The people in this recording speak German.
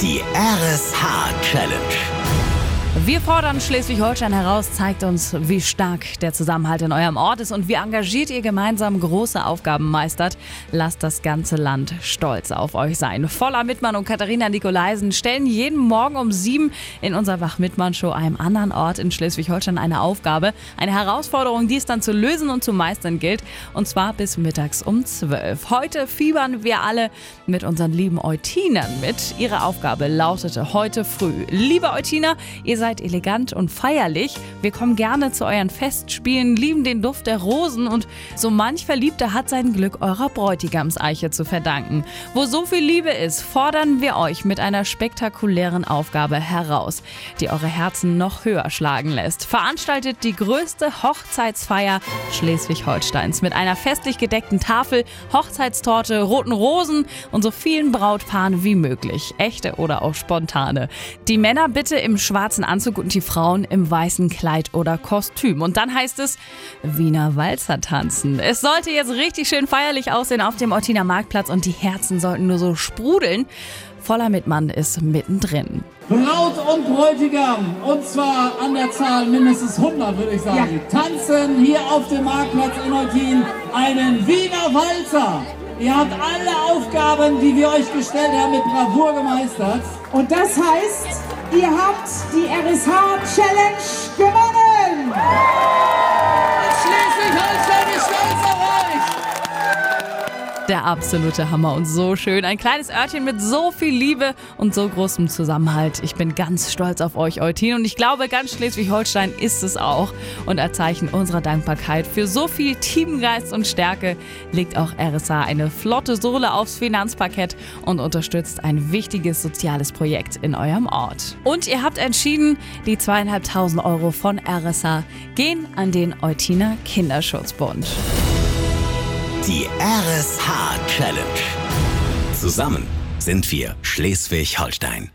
Die RSH Challenge. Wir fordern Schleswig-Holstein heraus, zeigt uns, wie stark der Zusammenhalt in eurem Ort ist und wie engagiert ihr gemeinsam große Aufgaben meistert. Lasst das ganze Land stolz auf euch sein. Voller Mittmann und Katharina Nikolaisen stellen jeden Morgen um sieben in unserer Wach-Mittmann-Show einem anderen Ort in Schleswig-Holstein eine Aufgabe, eine Herausforderung, die es dann zu lösen und zu meistern gilt. Und zwar bis mittags um zwölf. Heute fiebern wir alle mit unseren lieben Eutinern mit. Ihre Aufgabe lautete heute früh. Liebe Eutiner, ihr seid elegant und feierlich. Wir kommen gerne zu euren Festspielen, lieben den Duft der Rosen und so manch Verliebter hat sein Glück eurer Bräutigamseiche zu verdanken. Wo so viel Liebe ist, fordern wir euch mit einer spektakulären Aufgabe heraus, die eure Herzen noch höher schlagen lässt. Veranstaltet die größte Hochzeitsfeier Schleswig-Holsteins mit einer festlich gedeckten Tafel, Hochzeitstorte, roten Rosen und so vielen Brautpaaren wie möglich. Echte oder auch spontane. Die Männer bitte im schwarzen Anzug und die Frauen im weißen Kleid oder Kostüm. Und dann heißt es Wiener Walzer tanzen. Es sollte jetzt richtig schön feierlich aussehen auf dem Ottiner Marktplatz und die Herzen sollten nur so sprudeln. Voller Mittmann ist mittendrin. Braut und Bräutigam, und zwar an der Zahl mindestens 100, würde ich sagen, tanzen hier auf dem Marktplatz in Eutin einen Wiener Walzer. Ihr habt alle Aufgaben, die wir euch gestellt haben, mit Bravour gemeistert. Und das heißt, ihr habt die RSH Challenge Der absolute Hammer und so schön. Ein kleines Örtchen mit so viel Liebe und so großem Zusammenhalt. Ich bin ganz stolz auf euch, Eutin. Und ich glaube, ganz Schleswig-Holstein ist es auch. Und als Zeichen unserer Dankbarkeit für so viel Teamgeist und Stärke legt auch RSA eine flotte Sohle aufs Finanzparkett und unterstützt ein wichtiges soziales Projekt in eurem Ort. Und ihr habt entschieden, die zweieinhalbtausend Euro von RSA gehen an den Eutiner Kinderschutzbund. Die RSH Challenge. Zusammen sind wir Schleswig-Holstein.